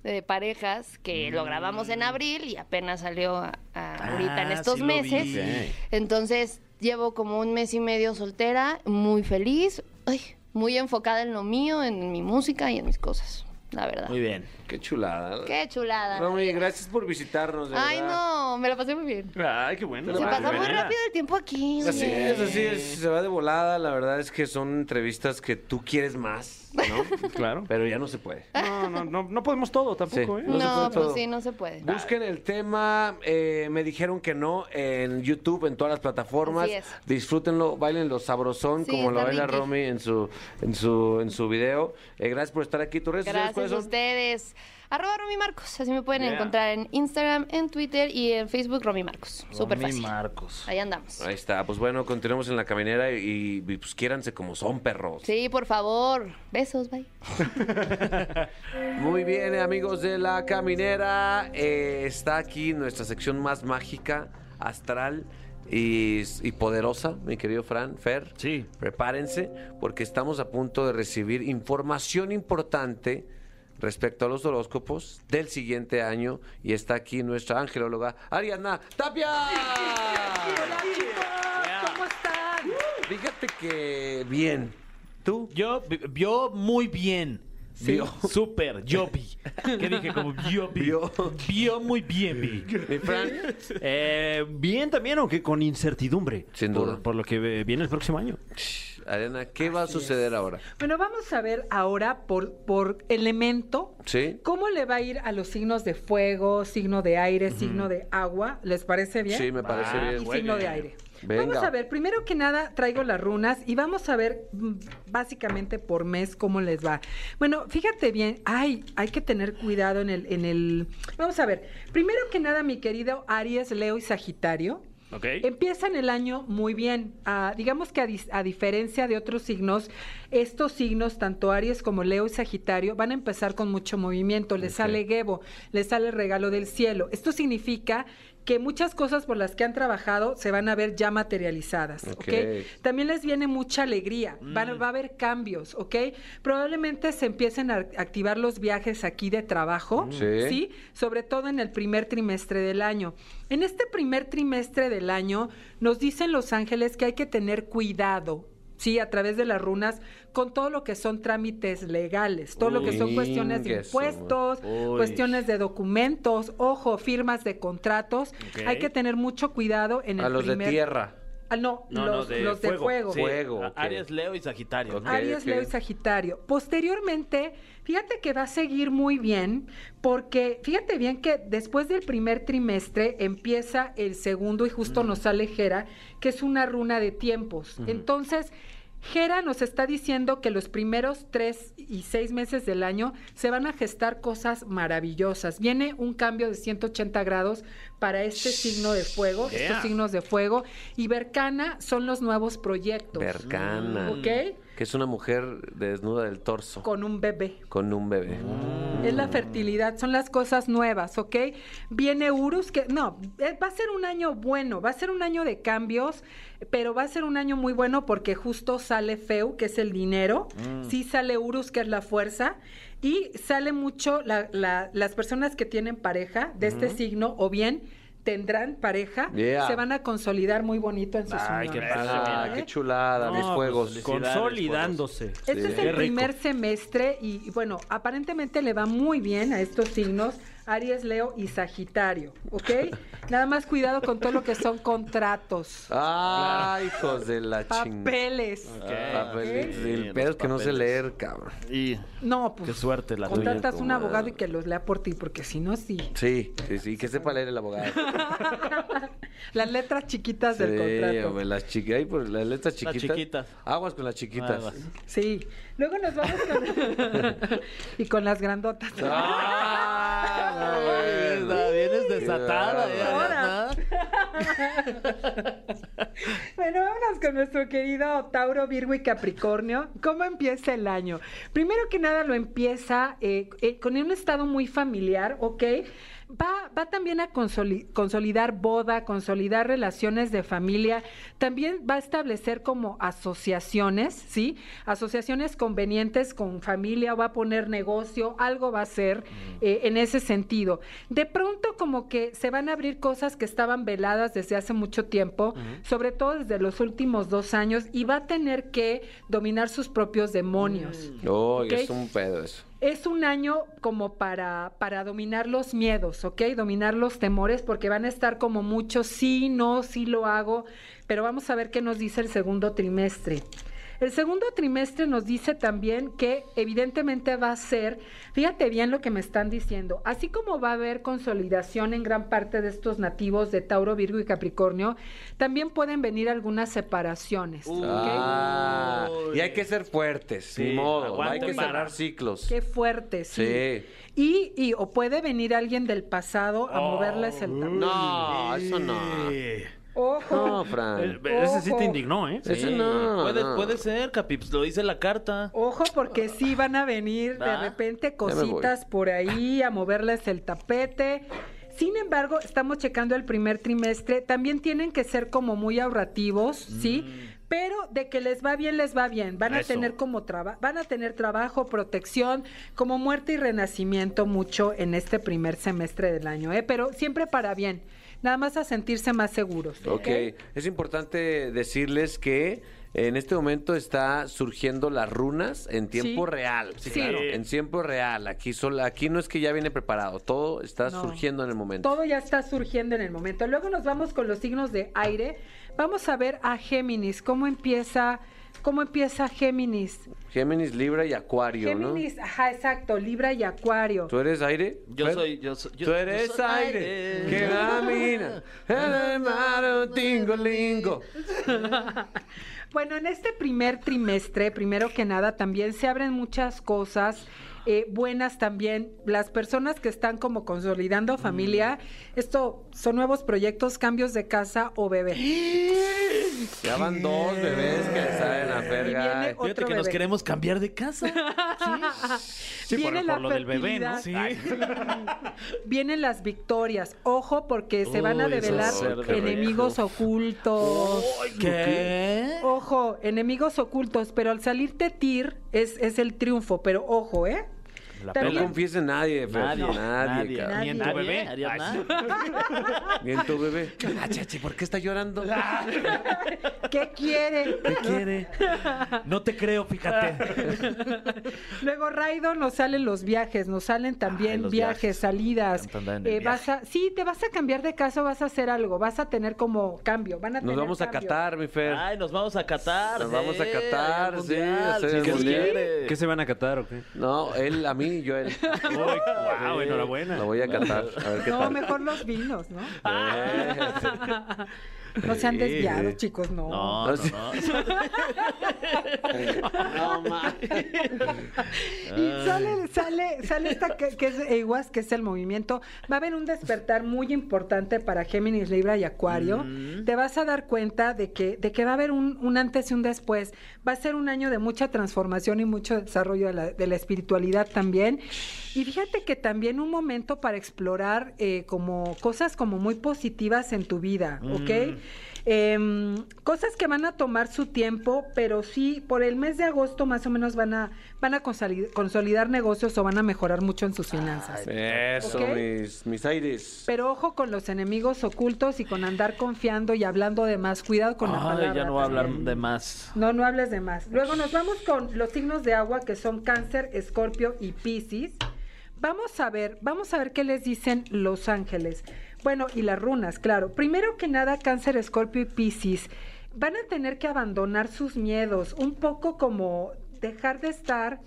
de parejas que lo grabamos en abril y apenas salió a- a- ahorita en Ah, estos sí meses. Entonces llevo como un mes y medio soltera, muy feliz, ay, muy enfocada en lo mío, en mi música y en mis cosas, la verdad. Muy bien. Qué chulada. Qué chulada. Romy, gracias por visitarnos. de Ay, verdad. no, me la pasé muy bien. Ay, qué bueno. Se va, pasa muy rápido el tiempo aquí. Así es, así es. Se va de volada. La verdad es que son entrevistas que tú quieres más, ¿no? [LAUGHS] Claro. Pero ya no se puede. No, no, no, no podemos todo tampoco, Sí. ¿eh? No pues todo. sí, no se puede. Busquen el tema, eh, me dijeron que no, en YouTube, en todas las plataformas. Así es. Disfrútenlo, bailenlo sabrosón, Sí, como lo baila. Romy en su, en su, en su video. Eh, gracias por estar aquí. ¿Tus redes Gracias a ustedes. Arroba Romy Marcos. Así me pueden Yeah. encontrar en Instagram, en Twitter y en Facebook Romy Marcos. Súper Romy fácil. Marcos. Ahí andamos. Ahí está, pues bueno, continuemos en la caminera y, y, pues quiéranse como son perros. Sí, por favor. Besos, bye. [LAUGHS] Muy bien, amigos de la caminera. eh, está aquí nuestra sección más mágica, astral y, y poderosa, mi querido Fran, Fer. Sí. Prepárense porque estamos a punto de recibir información importante respecto a los horóscopos del siguiente año y está aquí nuestra angelóloga Ariana Tapia. ¿Cómo están? Fíjate que bien. ¿Tú? Yo vio muy bien. Sí, Vio. súper, yo vi. ¿Qué dije? Como yo vi. Vio. Vio muy bien, vi. Mi Fran. Eh, bien también, aunque con incertidumbre. Sin por- duda. Por, lo que viene el próximo año. Ariana, ¿qué va a suceder ahora? Bueno, vamos a ver ahora por, por elemento ¿Sí? cómo le va a ir a los signos de fuego, signo de aire, signo de agua. ¿Les parece bien? Sí, me parece Ah, bien. y signo de aire. Venga. Vamos a ver, primero que nada traigo las runas y vamos a ver mm, básicamente por mes cómo les va. Bueno, fíjate bien, ay, hay que tener cuidado en el, en el. Vamos a ver, primero que nada, mi querido Aries, Leo y Sagitario. Ok. Empiezan el año muy bien. Ah, digamos que a, dis- a diferencia de otros signos, estos signos, tanto Aries como Leo y Sagitario, van a empezar con mucho movimiento. Les sale Gebo, les sale el regalo del cielo. Esto significa que muchas cosas por las que han trabajado se van a ver ya materializadas, ¿ok? También les viene mucha alegría, van a- va a haber cambios, ¿ok? Probablemente se empiecen a activar los viajes aquí de trabajo, Sí. ¿sí? Sobre todo en el primer trimestre del año. En este primer trimestre del año nos dicen los ángeles que hay que tener cuidado. Sí, a través de las runas, con todo lo que son trámites legales, todo lo que son cuestiones de impuestos, cuestiones de documentos, ojo, firmas de contratos. Hay que tener mucho cuidado en el A los primer... de tierra. Ah, no, No, no, los, de los de fuego. fuego. Sí. Fuego. Aries, Leo y Sagitario. Ok. ¿no? Aries. Leo y Sagitario. Posteriormente, fíjate que va a seguir muy bien, porque fíjate bien que después del primer trimestre empieza el segundo y justo nos sale Jera, que es una runa de tiempos. Entonces, Jera nos está diciendo que los primeros tres y seis meses del año se van a gestar cosas maravillosas. Viene un cambio de 180 grados para este signo de fuego, estos signos de fuego, y Bercana son los nuevos proyectos. Bercana. ¿Ok? Que es una mujer desnuda del torso. Con un bebé. Con un bebé. Es la fertilidad, son las cosas nuevas, ¿ok? Viene Urus, que no, eh, va a ser un año bueno, va a ser un año de cambios, pero va a ser un año muy bueno porque justo sale Feu, que es el dinero, sí sale Urus, que es la fuerza, y sale mucho la- la- las personas que tienen pareja de este signo, o bien tendrán pareja, Yeah. se van a consolidar muy bonito en sus Ay, qué padre. Ah, ¿eh? qué chulada, No, mis pues, juegos. Consolidándose. Este es el primer semestre y, y bueno, aparentemente le va muy bien a estos signos, Aries, Leo y Sagitario, ¿ok? [LAUGHS] Nada más cuidado con todo lo que son contratos, Ah, hijos de la chingada. papeles. Papeles. Sí, El los pedo es que no sé papeles. leer, cabrón. Y No, pues qué suerte la tuya. contratas un comadre. abogado y que los lea por ti, porque si no, sí. Sí, sí, sí, que sepa leer el abogado. [LAUGHS] Las letras chiquitas Sí, del contrato. hombre, las chiquitas, ahí por las letras chiquitas. chiquitas. Aguas con las chiquitas. Aguas. Sí. Luego nos vamos con... [LAUGHS] y con las grandotas. Ah, no, bueno. Vienes desatada. Ariadna. [LAUGHS] Bueno, vámonos con nuestro querido Tauro, Virgo y Capricornio. ¿Cómo empieza el año? Primero que nada lo empieza eh, eh, con un estado muy familiar, ¿ok? Va, va también a consoli- consolidar boda, consolidar relaciones de familia, también va a establecer como asociaciones, ¿sí? Asociaciones convenientes con familia, va a poner negocio, algo va a hacer eh, en ese sentido. De pronto como que se van a abrir cosas que estaban veladas desde hace mucho tiempo, sobre todo desde los últimos dos años, y va a tener que dominar sus propios demonios. Uy, Ok. es un pedo eso. Es un año como para, para dominar los miedos, ¿ok? Dominar los temores, porque van a estar como muchos, sí, no, sí lo hago, pero vamos a ver qué nos dice el segundo trimestre. El segundo trimestre nos dice también que evidentemente va a ser, fíjate bien lo que me están diciendo, así como va a haber consolidación en gran parte de estos nativos de Tauro, Virgo y Capricornio, también pueden venir algunas separaciones. Ah, y hay que ser fuertes, Sí, sin modo. Hay que cerrar ciclos. Qué fuerte, sí. Sí. Y, y o puede venir alguien del pasado a Oh. moverles el tapete. No, eso no. Ojo. No, Fran. Eh, Ese sí te indignó, ¿eh? Ese no. Puede, no. puede ser, Capi, pues lo dice la carta. Ojo, porque sí van a venir de repente cositas por ahí a moverles el tapete. Sin embargo, estamos checando el primer trimestre. También tienen que ser como muy ahorrativos, ¿sí? Pero de que les va bien, les va bien. Van a Eso. tener como traba- van a tener trabajo, protección, como muerte y renacimiento mucho en este primer semestre del año, ¿eh? Pero siempre para bien. Nada más a sentirse más seguros. Ok, es importante decirles que en este momento está surgiendo las runas en tiempo Sí. real. Sí. claro. En tiempo real. Aquí solo, aquí no es que ya viene preparado, todo está No. surgiendo en el momento. Todo ya está surgiendo en el momento. Luego nos vamos con los signos de aire. Vamos a ver a Géminis, cómo empieza, cómo empieza Géminis. Géminis, Libra y Acuario, Géminis, ajá, exacto, Libra y Acuario. ¿no? ¿Tú eres aire? Yo Fer? soy, yo soy. yo- Tú yo eres soy aire, que [LAUGHS] camina en el mar, un tingo lingo. [LAUGHS] Bueno, en este primer trimestre, primero que nada, también se abren muchas cosas eh, buenas también. Las personas que están como consolidando familia, esto son nuevos proyectos, cambios de casa o bebé. [GASPS] Ya van dos bebés que salen a verga. Fíjate que nos queremos cambiar de casa. [LAUGHS] Sí, por, Viene por la lo del bebé, ¿no? [LAUGHS] Vienen las victorias. Ojo, porque se van a develar de enemigos ocultos. ¿Qué? Ojo, enemigos ocultos, pero al salirte tir es, es el triunfo, pero ojo, ¿eh? La No confíes en nadie. Nadie, Nadie, nadie. cabrón. [LAUGHS] Ni en tu bebé. Ni en tu bebé. Ah, chachi, ¿por qué está llorando? ¿Qué quiere? ¿Qué quiere? No te creo, fíjate. [LAUGHS] Luego, Raido, nos salen los viajes, nos salen también los viajes, viajes. salidas. Tanto andar en el Eh, vas a, sí, te vas a cambiar de casa, vas a hacer algo, vas a tener como cambio, van a Nos tener vamos a cambio. Catar, mi Fer. Ay, nos vamos a Qatar. Nos vamos a Qatar, al sí, hacer el mundial. quiere. ¿Qué se van a catar o qué? No, él a mí y yo a él. Uy, wow, Sí, enhorabuena. Lo voy a catar. A ver qué No, tal. mejor los vinos, ¿no? [LAUGHS] Eh, [LAUGHS] No sean Sí. desviados, chicos, no. No, No, no, no. [LAUGHS] Y sale, sale, sale esta que, que es EWAS, que es el movimiento. Va a haber un despertar muy importante para Géminis, Libra y Acuario. Te vas a dar cuenta de que, de que va a haber un, un antes y un después. Va a ser un año de mucha transformación y mucho desarrollo de la, de la espiritualidad también. Y fíjate que también un momento para explorar eh, como cosas como muy positivas en tu vida, ¿ok? Em, cosas que van a tomar su tiempo, pero sí, por el mes de agosto más o menos van a, van a consolid- consolidar negocios o van a mejorar mucho en sus finanzas. Eso, mis, mis aires. Pero ojo con los enemigos ocultos y con andar confiando y hablando de más. Cuidado con la Ay, palabra. ya no voy a hablar de más. No, no hables de más. Luego nos vamos con los signos de agua que son Cáncer, Escorpio y Piscis. Vamos a ver, vamos a ver qué les dicen los ángeles. Bueno, y las runas, claro. Primero que nada, Cáncer, Escorpio y Piscis van a tener que abandonar sus miedos, un poco como dejar de estar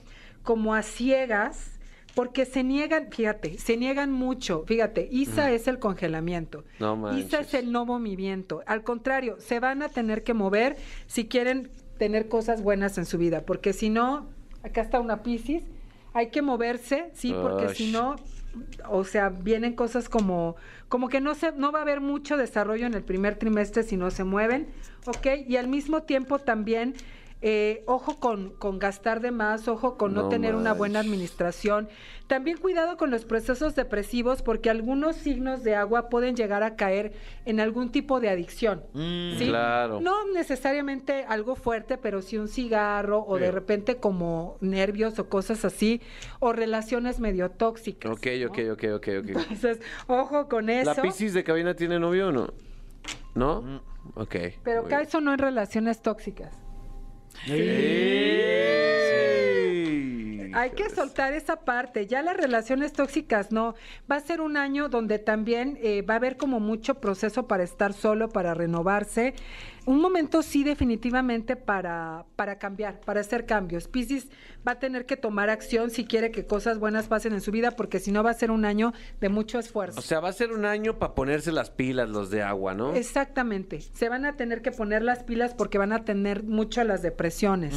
como a ciegas, porque se niegan, fíjate, se niegan mucho. Fíjate, Isa es el congelamiento. No Isa es el no movimiento. Al contrario, se van a tener que mover si quieren tener cosas buenas en su vida, porque si no, acá está una Piscis, hay que moverse, sí, porque si no, o sea, vienen cosas como, como que no se, no va a haber mucho desarrollo en el primer trimestre si no se mueven, ¿ok? Y al mismo tiempo también, eh, ojo con, con gastar de más, ojo con no, No tener una buena administración. También cuidado con los procesos depresivos porque algunos signos de agua pueden llegar a caer en algún tipo de adicción. ¿sí? Claro. No necesariamente algo fuerte, pero sí un cigarro o de repente como nervios o cosas así, o relaciones medio tóxicas. Ok, ¿no? ok, ok, ok, ok. Entonces, ojo con eso. ¿La Piscis de cabina tiene novio o no? ¿No? Ok. Pero cae eso no en relaciones tóxicas. ¡Ey! Hay que soltar esa parte. Ya las relaciones tóxicas no. Va a ser un año donde también eh, va a haber como mucho proceso para estar solo, para renovarse. Un momento sí definitivamente para, para cambiar, para hacer cambios. Piscis va a tener que tomar acción si quiere que cosas buenas pasen en su vida, porque si no va a ser un año de mucho esfuerzo. O sea, va a ser un año para ponerse las pilas los de agua, ¿no? Exactamente. Se van a tener que poner las pilas porque van a tener mucho las depresiones.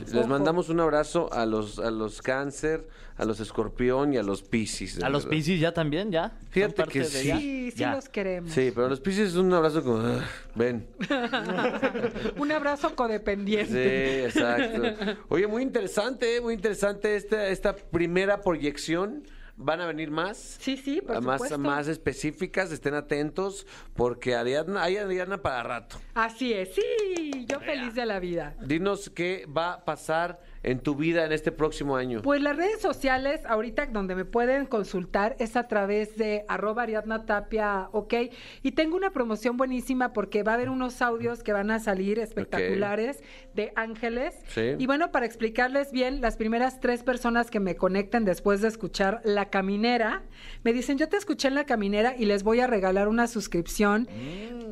Les Ojo. mandamos un abrazo a los, a los cáncer, a los escorpión y a los piscis. A los. Piscis ya también, ya. ¿Son Fíjate que sí. ya? Sí, sí Ya. los queremos. Sí, pero a los piscis es un abrazo como, "Ah, ven. [LAUGHS] Un abrazo Sí, codependiente. exacto. Oye, muy interesante, ¿eh? muy interesante esta, esta primera proyección. Van a venir más. Sí, sí, por más, supuesto. más específicas, estén atentos, porque Ariadna, hay Ariadna para rato. Así es, sí, yo feliz de la vida. Dinos qué va a pasar en tu vida en este próximo año. Pues las redes sociales, ahorita donde me pueden consultar es a través de arroba Ariadna Tapia, ok. Y tengo una promoción buenísima porque va a haber unos audios que van a salir espectaculares de ángeles. Sí. Y bueno, para explicarles bien, las primeras tres personas que me conecten después de escuchar La Caminera, me dicen, yo te escuché en La Caminera y les voy a regalar una suscripción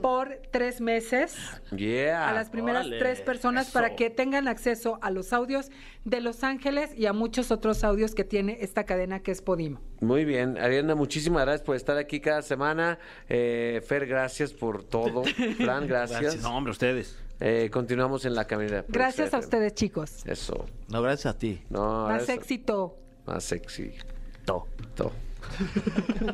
por tres meses Yeah. a las primeras órale, tres personas para que tengan acceso a los audios de Los Ángeles y a muchos otros audios que tiene esta cadena que es Podimo. Muy bien, Ariana, muchísimas gracias por estar aquí cada semana. Eh, Fer, gracias por todo. [LAUGHS] Fran, gracias. No, hombre, ustedes. Eh, continuamos en la caminera. Gracias a ustedes, chicos. Eso. No, gracias a ti. No, Más eso- éxito. Más sexy. To. Todo. [LAUGHS]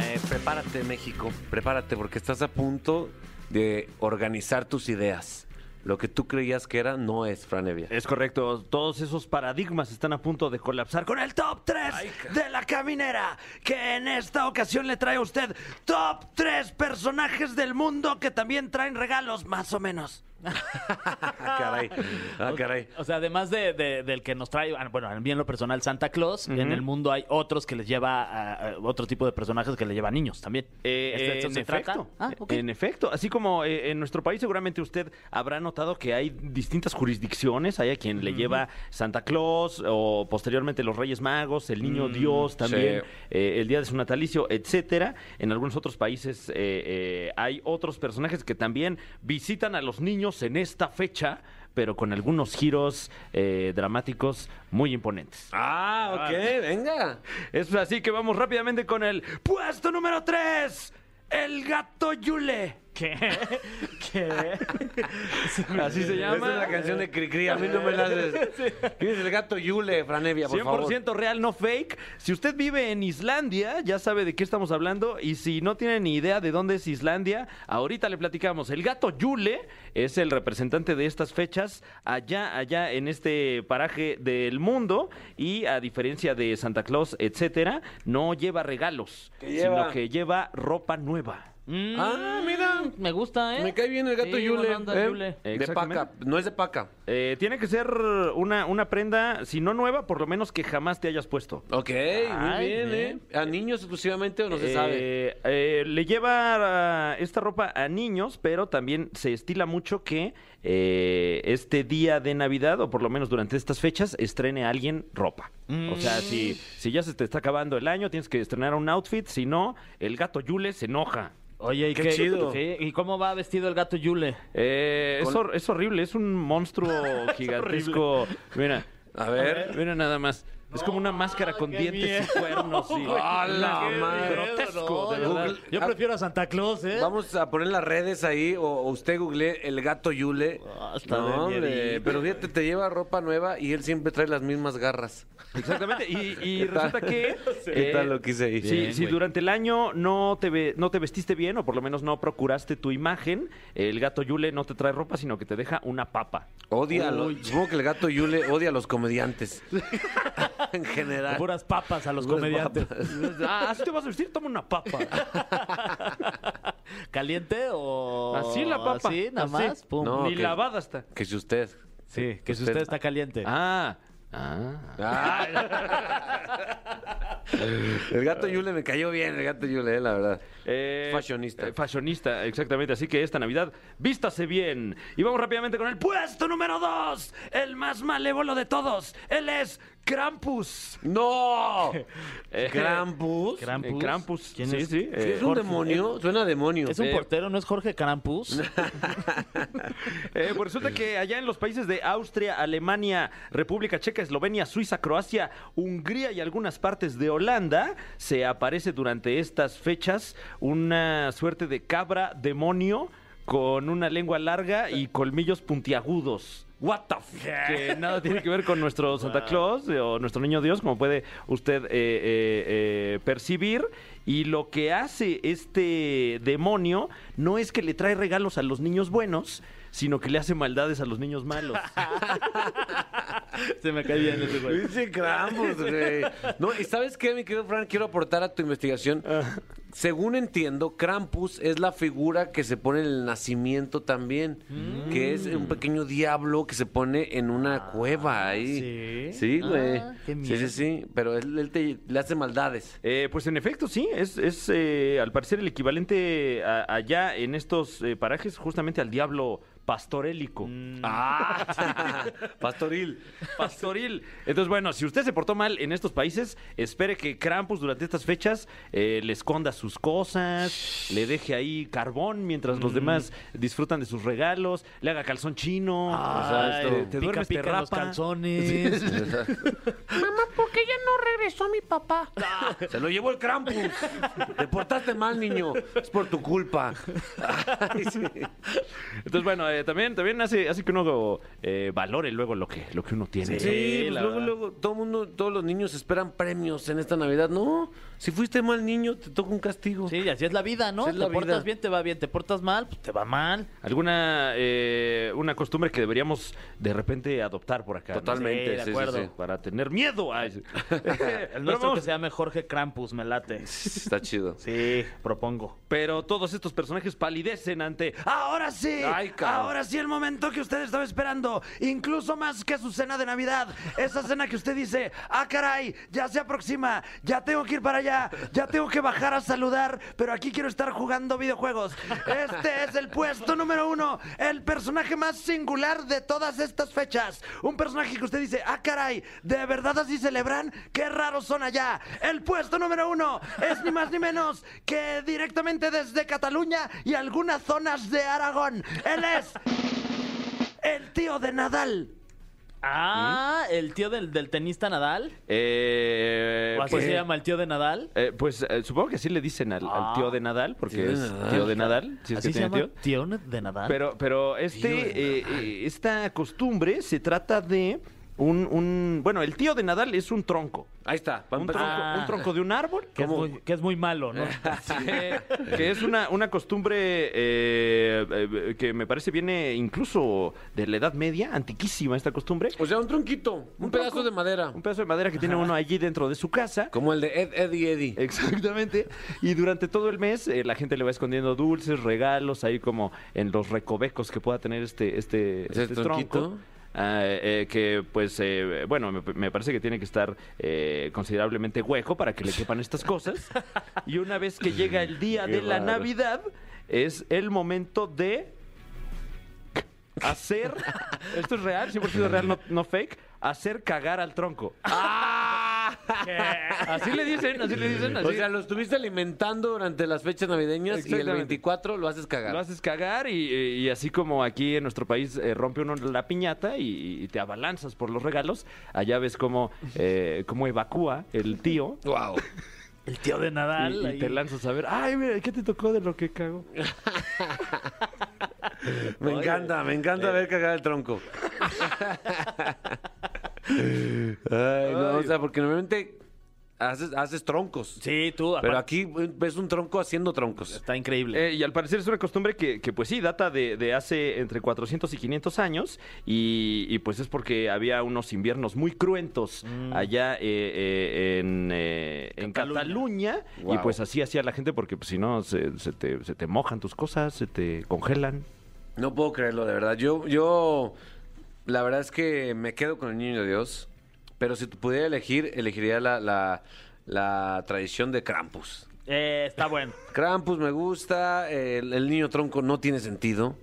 Eh, prepárate, México. Prepárate porque estás a punto de organizar tus ideas. Lo que tú creías que era no es, Franevia. Es correcto, todos esos paradigmas están a punto de colapsar con el top 3 de la caminera, que en esta ocasión le trae a usted top 3 personajes del mundo que también traen regalos, más o menos. Ah, caray. Ah, caray. O sea, además de, de- del que nos trae, ah, bueno, a mí en lo personal Santa Claus, en el mundo hay otros que les lleva, a- a otro tipo de personajes que le llevan niños también. Eh, ¿Este- en se efecto, trata? Ah, en efecto, así como eh, en nuestro país seguramente usted habrá notado que hay distintas jurisdicciones, hay a quien le lleva Santa Claus o posteriormente los Reyes Magos, el Niño Dios también, sí. eh, el día de su natalicio, etcétera. En algunos otros países eh, eh, hay otros personajes que también visitan a los niños en esta fecha, pero con algunos giros eh, dramáticos muy imponentes. Ah, ok, venga. Es así que vamos rápidamente con el puesto número 3. El gato Yule. ¿Qué? ¿Qué? [LAUGHS] Así se llama. Esa es la canción de Cricri. A mí no me la haces. [LAUGHS] ¿Quién es el gato Yule, Franevia, por 100% favor? real, no fake. Si usted vive en Islandia, ya sabe de qué estamos hablando. Y si no tiene ni idea de dónde es Islandia, ahorita le platicamos. El gato Yule es el representante de estas fechas allá, allá en este paraje del mundo. Y a diferencia de Santa Claus, etcétera, no lleva regalos, sino que lleva ropa nueva. Mm, Ah, mira. Me gusta, ¿eh? Me cae bien el gato Sí, Yule. onda, ¿eh? Yule. De paca. No es de paca. Eh, tiene que ser una, una prenda, si no nueva, por lo menos que jamás te hayas puesto. Ok, muy bien, bien. ¿eh? ¿A niños exclusivamente o no se sabe? Eh, eh, le lleva ah, esta ropa a niños, pero también se estila mucho que eh, este día de Navidad, o por lo menos durante estas fechas, estrene a alguien ropa. O sea, si, si ya se te está acabando el año, tienes que estrenar un outfit, si no, el gato Yule se enoja. Oye, ¿y Qué qué, chido. sí, ¿Y cómo va vestido el gato Yule? Eh, es, hor- es horrible, es un monstruo [LAUGHS] gigantesco. Mira, A ver. mira nada más. Es como una máscara con dientes y miedo, cuernos. y- [LAUGHS] güey. ¡A la Qué madre! Grotesco, no, de yo- verdad. Yo prefiero a Santa Claus, ¿eh? Vamos a poner las redes ahí, o, o usted googlee el gato Yule. Ah, está no, hombre, pero fíjate, te lleva ropa nueva y él siempre trae las mismas garras. Exactamente. Y, [LAUGHS] y ¿Qué tal? resulta que. eh, [LAUGHS] ¿Qué tal lo que hice ahí? Si, Bien, si durante el año no te, ve- no te vestiste bien, o por lo menos no procuraste tu imagen, el gato Yule no te trae ropa, sino que te deja una papa. Odia a los, supongo que el gato Yule odia a los comediantes. [LAUGHS] en general. Puras papas a los Puras comediantes. papas. [LAUGHS] Ah, así te vas a vestir, toma una papa. [LAUGHS] ¿Caliente o...? Así la papa. Así, nada así. más. Pum. No, Ni que- lavada está. Que si usted. Sí, que si Usted- está caliente. Ah. Ah. Ah. el gato Yule me cayó bien, el gato Yule, eh, la verdad. Eh, Fashionista. eh, fashionista, exactamente. Así que esta Navidad, vístase bien. Y vamos rápidamente con el puesto número dos. El más malévolo de todos. Él es Krampus. ¡No! [LAUGHS] Eh, ¿Krampus? Krampus. Krampus. ¿Quién sí, es? sí. ¿Sí eh, ¿Es un Jorge. demonio? Suena a demonio. ¿Es un eh, portero? ¿No es Jorge Krampus? [LAUGHS] Eh, pues resulta que allá en los países de Austria, Alemania, República Checa, Eslovenia, Suiza, Croacia, Hungría y algunas partes de Holanda, se aparece durante estas fechas una suerte de cabra demonio con una lengua larga y colmillos puntiagudos. What the f Que nada tiene que ver con nuestro Santa Claus eh, o nuestro niño Dios, como puede usted eh, eh, eh, percibir. Y lo que hace este demonio no es que le trae regalos a los niños buenos, sino que le hace maldades a los niños malos. [LAUGHS] Se me cae bien ese güey. Dice Krampus, güey. No, y ¿sabes qué, mi querido Fran? Quiero aportar a tu investigación. Según entiendo, Krampus es la figura que se pone en el nacimiento también. Que es un pequeño diablo que se pone en una cueva ahí. ¿sí? Sí, güey. Ah, qué sí, sí, sí. Pero él, él te- le hace maldades. Eh, pues en efecto, sí, es, es eh, al parecer el equivalente a- allá en estos eh, parajes justamente al diablo pastorélico. Ah, [LAUGHS] pastoril. Pastoril. Entonces, bueno, si usted se portó mal en estos países, espere que Krampus durante estas fechas eh, le esconda sus cosas, le deje ahí carbón mientras los demás disfrutan de sus regalos, le haga calzón chino, o sea, Ay, te, te pica, duermes, te los calzones. [LAUGHS] Mamá, ¿por qué ya no regresó mi papá? Se lo llevó el Krampus. Te portaste mal, niño. Es por tu culpa. Ay, [LAUGHS] sí. Entonces, bueno, eh, también, también hace, hace que uno eh, valore luego lo que, lo que uno tiene. Sí, pues la luego, verdad. luego, todo mundo, todos los niños esperan premios en esta Navidad. No, si fuiste mal niño, te toca un castigo. Sí, así es la vida, ¿no? Así te portas vida. bien, te va bien. Te portas mal, pues te va mal. ¿Alguna eh, una costumbre que deberíamos de repente adoptar por acá? ¿no? Totalmente, Sí, de sí, sí, acuerdo. sí. Para tener miedo. [LAUGHS] Pero [LAUGHS] El nuestro vamos- que se llame Jorge Krampus, me late. Está chido. Sí, propongo. Pero todos estos personajes palidecen ante. ¡Ahora sí! Ay, cabrón. ¡Ahora sí el momento que usted estaba esperando! Incluso más que su cena de Navidad. Esa cena que usted dice: ¡Ah, caray! Ya se aproxima. Ya tengo que ir para allá. Ya tengo que bajar a saludar. Pero aquí quiero estar jugando videojuegos. Este es el puesto número uno. El personaje más singular de todas estas fechas. Un personaje que usted dice: ¡Ah, caray! ¿De verdad así celebran? ¡Qué raros son allá! El puesto número uno es ni más ni menos que directamente desde Cataluña y algunas zonas de Aragón. Él es el tío de Nadal. Ah, el tío del, del tenista Nadal. Eh, ¿O así pues, se llama el tío de Nadal? eh, pues, eh, supongo que así le dicen al, al tío de Nadal, porque Tío de es Nadal. tío de Nadal. Si es ¿Así que se tiene llama tío. tío de Nadal? Pero, pero este, eh, eh, esta costumbre se trata de un, un- Bueno, el tío de Nadal es un tronco. Ahí está. Un tronco, Ah. un tronco de un árbol. que, es muy, que es muy malo, ¿no? [LAUGHS] que, que es una, una costumbre eh, eh, que me parece viene incluso de la Edad Media, antiquísima esta costumbre. O sea, un tronquito, un, pedazo tronco. de madera. Un pedazo de madera que tiene uno allí dentro de su casa. Como el de Ed, Eddie, Eddie. Exactamente. Y durante todo el mes eh, la gente le va escondiendo dulces, regalos, ahí como en los recovecos que pueda tener este, este, ¿Ese este tronquito? tronco. Ah, eh, que pues eh, bueno me, me parece que tiene que estar eh, considerablemente hueco para que le quepan estas cosas y una vez que llega el día de la. Navidad es el momento de hacer esto es real 100% real no, no fake hacer cagar al tronco [LAUGHS] ¡Ah! Así le dicen, así le dicen. Así. O sea, lo estuviste alimentando durante las fechas navideñas y el Exactamente. 24 lo haces cagar. Lo haces cagar y, y así como aquí en nuestro país eh, rompe uno la piñata y, y te abalanzas por los regalos, allá ves cómo, eh, cómo evacúa el tío Wow. El tío de Nadal. y te lanzas a ver, ay, mira, ¿qué te tocó de lo que cago? [LAUGHS] Me encanta, me encanta ver cagar el tronco. [LAUGHS] Ay, no, o sea, porque normalmente haces, haces troncos. Sí, tú. Pero aparte, aquí ves un tronco haciendo troncos. Está increíble. Eh, y al parecer es una costumbre que, que, pues sí, data de, de hace entre 400 y 500 años y, y, pues es porque había unos inviernos muy cruentos allá eh, eh, en, eh, en Cataluña. Cataluña y Wow. pues así hacía la gente porque pues si no se, se te, se te mojan tus cosas, se te congelan. No puedo creerlo, de verdad. Yo, yo, la verdad es que me quedo con el niño de Dios. Pero si pudiera elegir, elegiría la, la, la tradición de Krampus. Eh, está bueno. [LAUGHS] Krampus me gusta, el, el niño tronco no tiene sentido.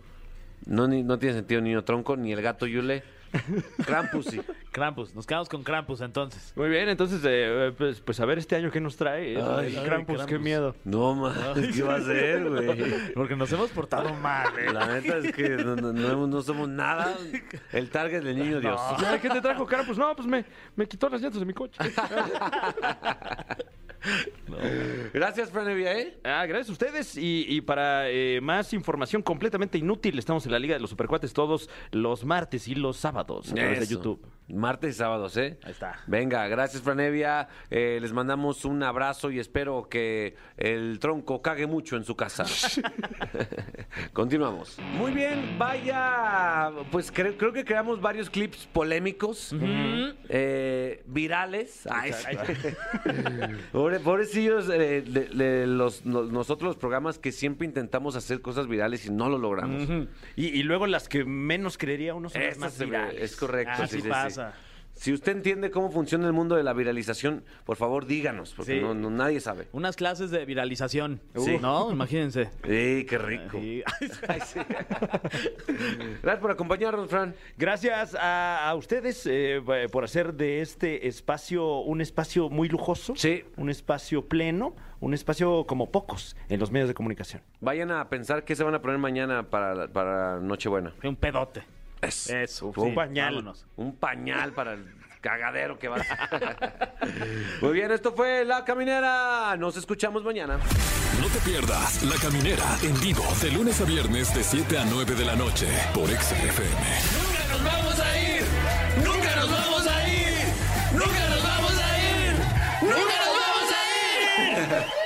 No, ni- no tiene sentido el niño tronco, ni el gato Yule. [LAUGHS] Krampus sí. Krampus. Nos quedamos con Krampus entonces. Muy bien, entonces eh, pues, pues a ver este año qué nos trae. el- Ay, ay, Krampus, qué miedo. No, mames, ¿qué va a ser, güey? [LAUGHS] Porque nos hemos portado mal, ¿eh? La neta es que no, no- no- no somos nada el target del niño [LAUGHS] Dios. Ay, ¿Qué te trajo Krampus? No, pues me, me quitó las llantas de mi coche. Gracias, Fran Evia, ¿eh? Ah, gracias a ustedes. Y, y para eh, más información completamente inútil, estamos en la Liga de los Supercuates todos los martes y los sábados a través de Eso. YouTube. Martes y sábados, ¿eh? Ahí está. Venga, gracias, Franevia. Eh, les mandamos un abrazo y espero que el tronco cague mucho en su casa. [LAUGHS] Continuamos. Muy bien, vaya. Pues creo, creo que creamos varios clips polémicos, eh, virales. Ay, sí. [LAUGHS] Pobre- pobrecillos eh, de- de los, no- nosotros los programas que siempre intentamos hacer cosas virales y no lo logramos. y, y luego las que menos creería uno son las más se ve- virales. Es correcto. Así sí, sí, sí. pasa. Si usted entiende cómo funciona el mundo de la viralización, por favor díganos, porque Sí. no, no- nadie sabe. Unas clases de viralización. Sí. ¿No? Imagínense. ¡Ey, qué rico! [LAUGHS] Sí. Ay, sí. Gracias por acompañarnos, Fran. Gracias a, a ustedes eh, por hacer de este espacio un espacio muy lujoso. Sí. Un espacio pleno, un espacio como pocos en los medios de comunicación. Vayan a pensar qué se van a poner mañana para, para Nochebuena. Un pedote. Es, Eso, un sí, pañal. Vámonos. Un pañal para el cagadero que va a. [LAUGHS] Muy bien, esto fue La Caminera. Nos escuchamos mañana. No te pierdas La Caminera en vivo de lunes a viernes de 7 a 9 de la noche por XFM. Nunca nos vamos a ir. Nunca nos vamos a ir. Nunca nos vamos a ir. Nunca nos vamos a ir.